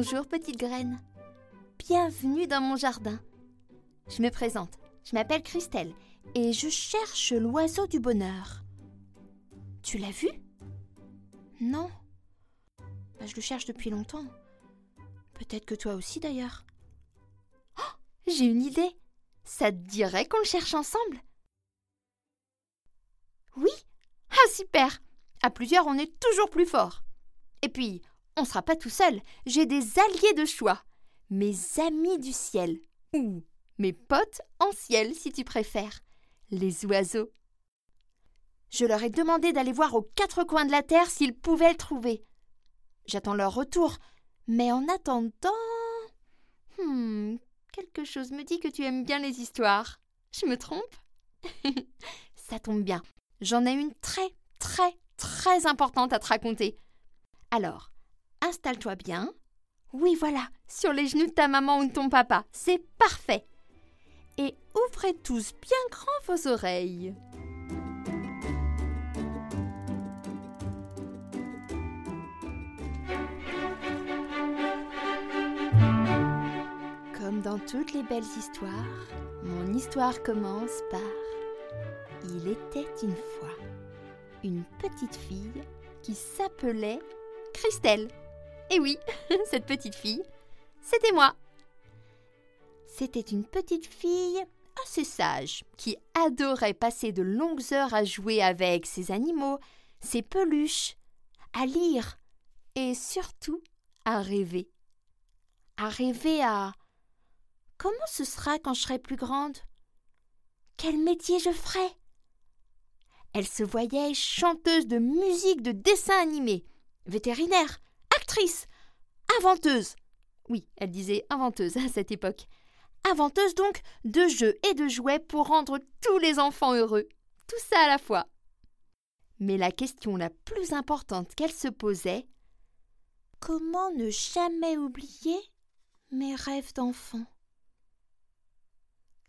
Bonjour petite graine. Bienvenue dans mon jardin. Je me présente. Je m'appelle Christelle et je cherche l'oiseau du bonheur. Tu l'as vu? Non. Bah, je le cherche depuis longtemps. Peut-être que toi aussi d'ailleurs. Oh, j'ai une idée. Ça te dirait qu'on le cherche ensemble? Oui Ah super À plusieurs, on est toujours plus fort. Et puis, on ne sera pas tout seul. J'ai des alliés de choix. Mes amis du ciel. Ou mes potes en ciel, si tu préfères. Les oiseaux. Je leur ai demandé d'aller voir aux quatre coins de la terre s'ils pouvaient le trouver. J'attends leur retour. Mais en attendant. Hmm, quelque chose me dit que tu aimes bien les histoires. Je me trompe? Ça tombe bien. J'en ai une très, très, très importante à te raconter. Alors, installe-toi bien. Oui, voilà, sur les genoux de ta maman ou de ton papa. C'est parfait. Et ouvrez tous bien grand vos oreilles. Comme dans toutes les belles histoires, mon histoire commence par Il était une fois une petite fille qui s'appelait Christelle. Et oui, cette petite fille, c'était moi. C'était une petite fille assez sage qui adorait passer de longues heures à jouer avec ses animaux, ses peluches, à lire et surtout à rêver. À rêver à Comment ce sera quand je serai plus grande? Quel métier je ferai? Elle se voyait chanteuse de musique de dessin animé, vétérinaire, inventeuse. Oui, elle disait inventeuse à cette époque. Inventeuse donc de jeux et de jouets pour rendre tous les enfants heureux. Tout ça à la fois. Mais la question la plus importante qu'elle se posait Comment ne jamais oublier mes rêves d'enfant?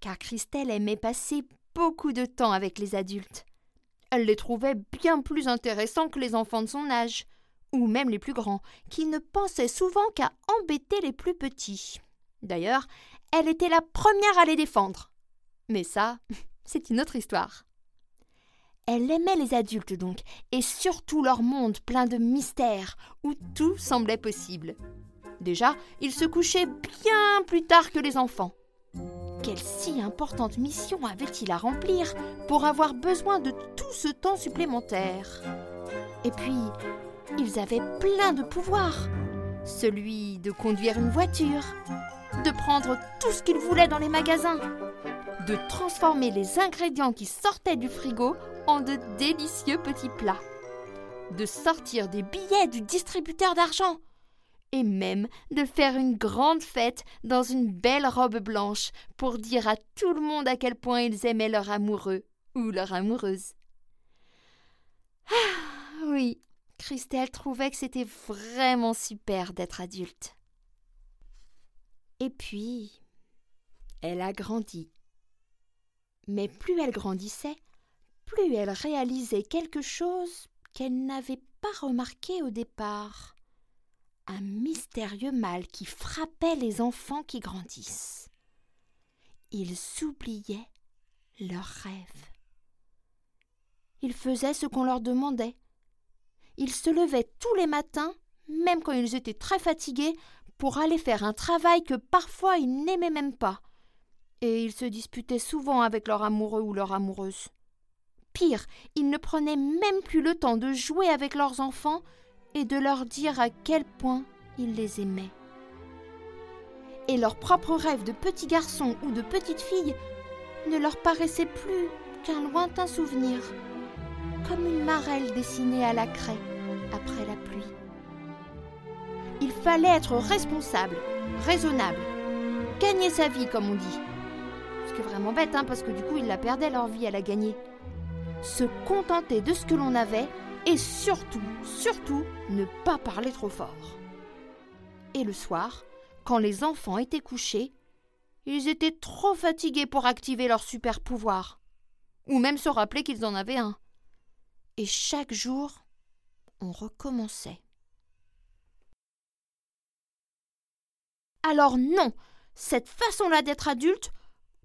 Car Christelle aimait passer beaucoup de temps avec les adultes. Elle les trouvait bien plus intéressants que les enfants de son âge, ou même les plus grands, qui ne pensaient souvent qu'à embêter les plus petits. D'ailleurs, elle était la première à les défendre. Mais ça, c'est une autre histoire. Elle aimait les adultes donc, et surtout leur monde plein de mystères, où tout semblait possible. Déjà, ils se couchaient bien plus tard que les enfants. Quelle si importante mission avait-il à remplir pour avoir besoin de tout ce temps supplémentaire? Et puis, ils avaient plein de pouvoirs. Celui de conduire une voiture, de prendre tout ce qu'ils voulaient dans les magasins, de transformer les ingrédients qui sortaient du frigo en de délicieux petits plats, de sortir des billets du distributeur d'argent, et même de faire une grande fête dans une belle robe blanche pour dire à tout le monde à quel point ils aimaient leur amoureux ou leur amoureuse. Ah oui, Christelle trouvait que c'était vraiment super d'être adulte. Et puis, elle a grandi. Mais plus elle grandissait, plus elle réalisait quelque chose qu'elle n'avait pas remarqué au départ un mystérieux mal qui frappait les enfants qui grandissent. Ils oubliaient leurs rêves. Ils faisaient ce qu'on leur demandait. Ils se levaient tous les matins, même quand ils étaient très fatigués, pour aller faire un travail que parfois ils n'aimaient même pas. Et ils se disputaient souvent avec leur amoureux ou leur amoureuse. Pire, ils ne prenaient même plus le temps de jouer avec leurs enfants et de leur dire à quel point ils les aimaient. Et leurs propres rêves de petits garçons ou de petites filles ne leur paraissaient plus qu'un lointain souvenir, comme une marelle dessinée à la craie après la pluie. Il fallait être responsable, raisonnable, gagner sa vie comme on dit. Ce qui est vraiment bête, hein, parce que du coup ils la perdaient leur vie à la gagner. Se contenter de ce que l'on avait et surtout, surtout, ne pas parler trop fort. Et le soir, quand les enfants étaient couchés, ils étaient trop fatigués pour activer leur super pouvoir, ou même se rappeler qu'ils en avaient un. Et chaque jour, on recommençait. Alors non, cette façon-là d'être adulte,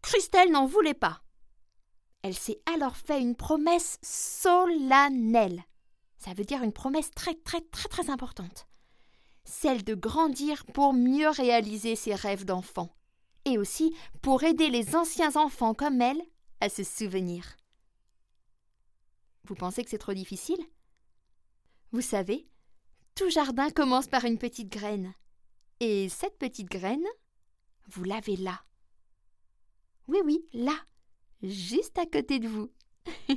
Christelle n'en voulait pas. Elle s'est alors fait une promesse solennelle. Ça veut dire une promesse très très très très importante. Celle de grandir pour mieux réaliser ses rêves d'enfant. Et aussi pour aider les anciens enfants comme elle à se souvenir. Vous pensez que c'est trop difficile? Vous savez, tout jardin commence par une petite graine. Et cette petite graine, vous l'avez là. Oui, oui, là, juste à côté de vous.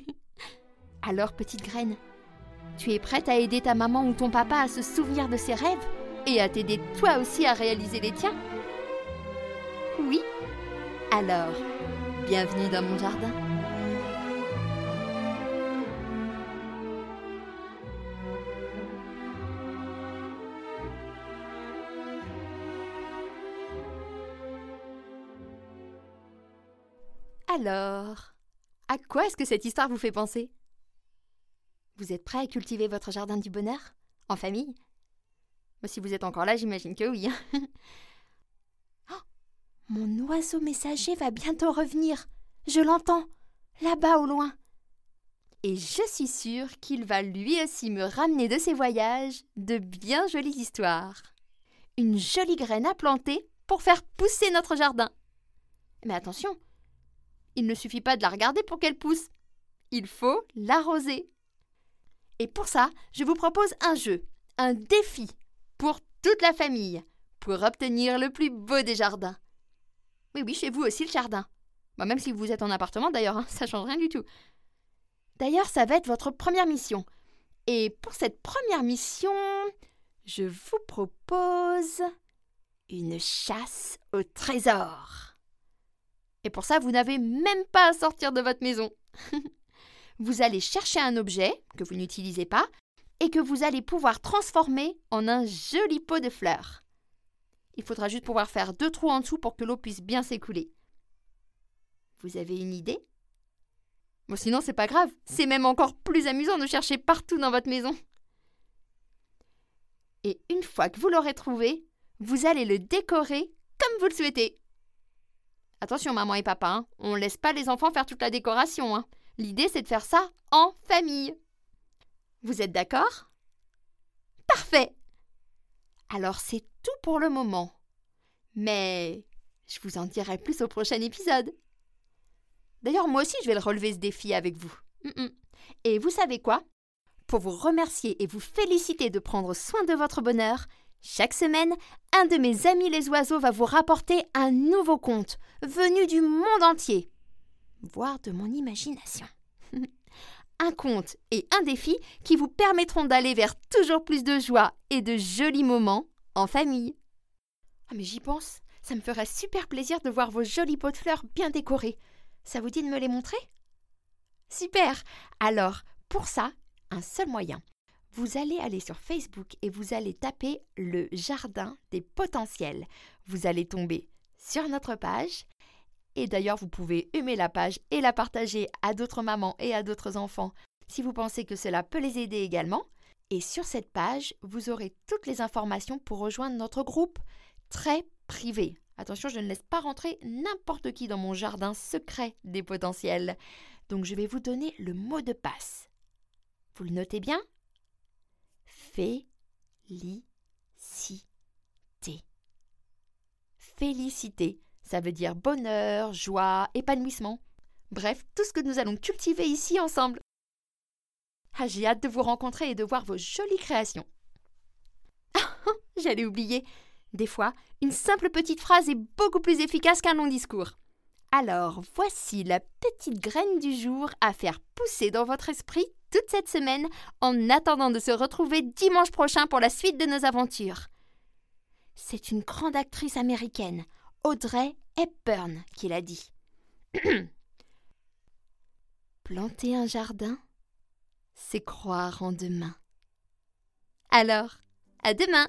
Alors, petite graine, tu es prête à aider ta maman ou ton papa à se souvenir de ses rêves et à t'aider toi aussi à réaliser les tiens? Oui Alors, bienvenue dans mon jardin. Alors, à quoi est-ce que cette histoire vous fait penser? Vous êtes prêt à cultiver votre jardin du bonheur En famille? Si vous êtes encore là, j'imagine que oui. Hein. oh, mon oiseau messager va bientôt revenir. Je l'entends, là-bas au loin. Et je suis sûre qu'il va lui aussi me ramener de ses voyages de bien jolies histoires. Une jolie graine à planter pour faire pousser notre jardin. Mais attention, il ne suffit pas de la regarder pour qu'elle pousse. Il faut l'arroser. Et pour ça, je vous propose un jeu, un défi pour toute la famille, pour obtenir le plus beau des jardins. Oui, oui, chez vous aussi le jardin. Bah, même si vous êtes en appartement d'ailleurs, hein, ça change rien du tout. D'ailleurs, ça va être votre première mission. Et pour cette première mission, je vous propose une chasse au trésor. Et pour ça, vous n'avez même pas à sortir de votre maison. vous allez chercher un objet que vous n'utilisez pas et que vous allez pouvoir transformer en un joli pot de fleurs. Il faudra juste pouvoir faire deux trous en dessous pour que l'eau puisse bien s'écouler. Vous avez une idée? Bon, sinon, c'est pas grave. C'est même encore plus amusant de chercher partout dans votre maison. Et une fois que vous l'aurez trouvé, vous allez le décorer comme vous le souhaitez. Attention, maman et papa, hein. on ne laisse pas les enfants faire toute la décoration. Hein. L'idée, c'est de faire ça en famille. Vous êtes d'accord? Parfait Alors, c'est tout pour le moment. Mais je vous en dirai plus au prochain épisode. D'ailleurs, moi aussi, je vais le relever ce défi avec vous. Et vous savez quoi? Pour vous remercier et vous féliciter de prendre soin de votre bonheur, chaque semaine, un de mes amis les oiseaux va vous rapporter un nouveau conte, venu du monde entier, voire de mon imagination. un conte et un défi qui vous permettront d'aller vers toujours plus de joie et de jolis moments en famille. Ah mais j'y pense, ça me ferait super plaisir de voir vos jolis pots de fleurs bien décorés. Ça vous dit de me les montrer? Super Alors, pour ça, un seul moyen vous allez aller sur Facebook et vous allez taper le jardin des potentiels. Vous allez tomber sur notre page. Et d'ailleurs, vous pouvez aimer la page et la partager à d'autres mamans et à d'autres enfants si vous pensez que cela peut les aider également. Et sur cette page, vous aurez toutes les informations pour rejoindre notre groupe très privé. Attention, je ne laisse pas rentrer n'importe qui dans mon jardin secret des potentiels. Donc je vais vous donner le mot de passe. Vous le notez bien? Félicité. Félicité, ça veut dire bonheur, joie, épanouissement. Bref, tout ce que nous allons cultiver ici ensemble. Ah, j'ai hâte de vous rencontrer et de voir vos jolies créations. J'allais oublier. Des fois, une simple petite phrase est beaucoup plus efficace qu'un long discours. Alors, voici la petite graine du jour à faire pousser dans votre esprit toute cette semaine en attendant de se retrouver dimanche prochain pour la suite de nos aventures. C'est une grande actrice américaine, Audrey Hepburn, qui l'a dit. Planter un jardin, c'est croire en demain. Alors, à demain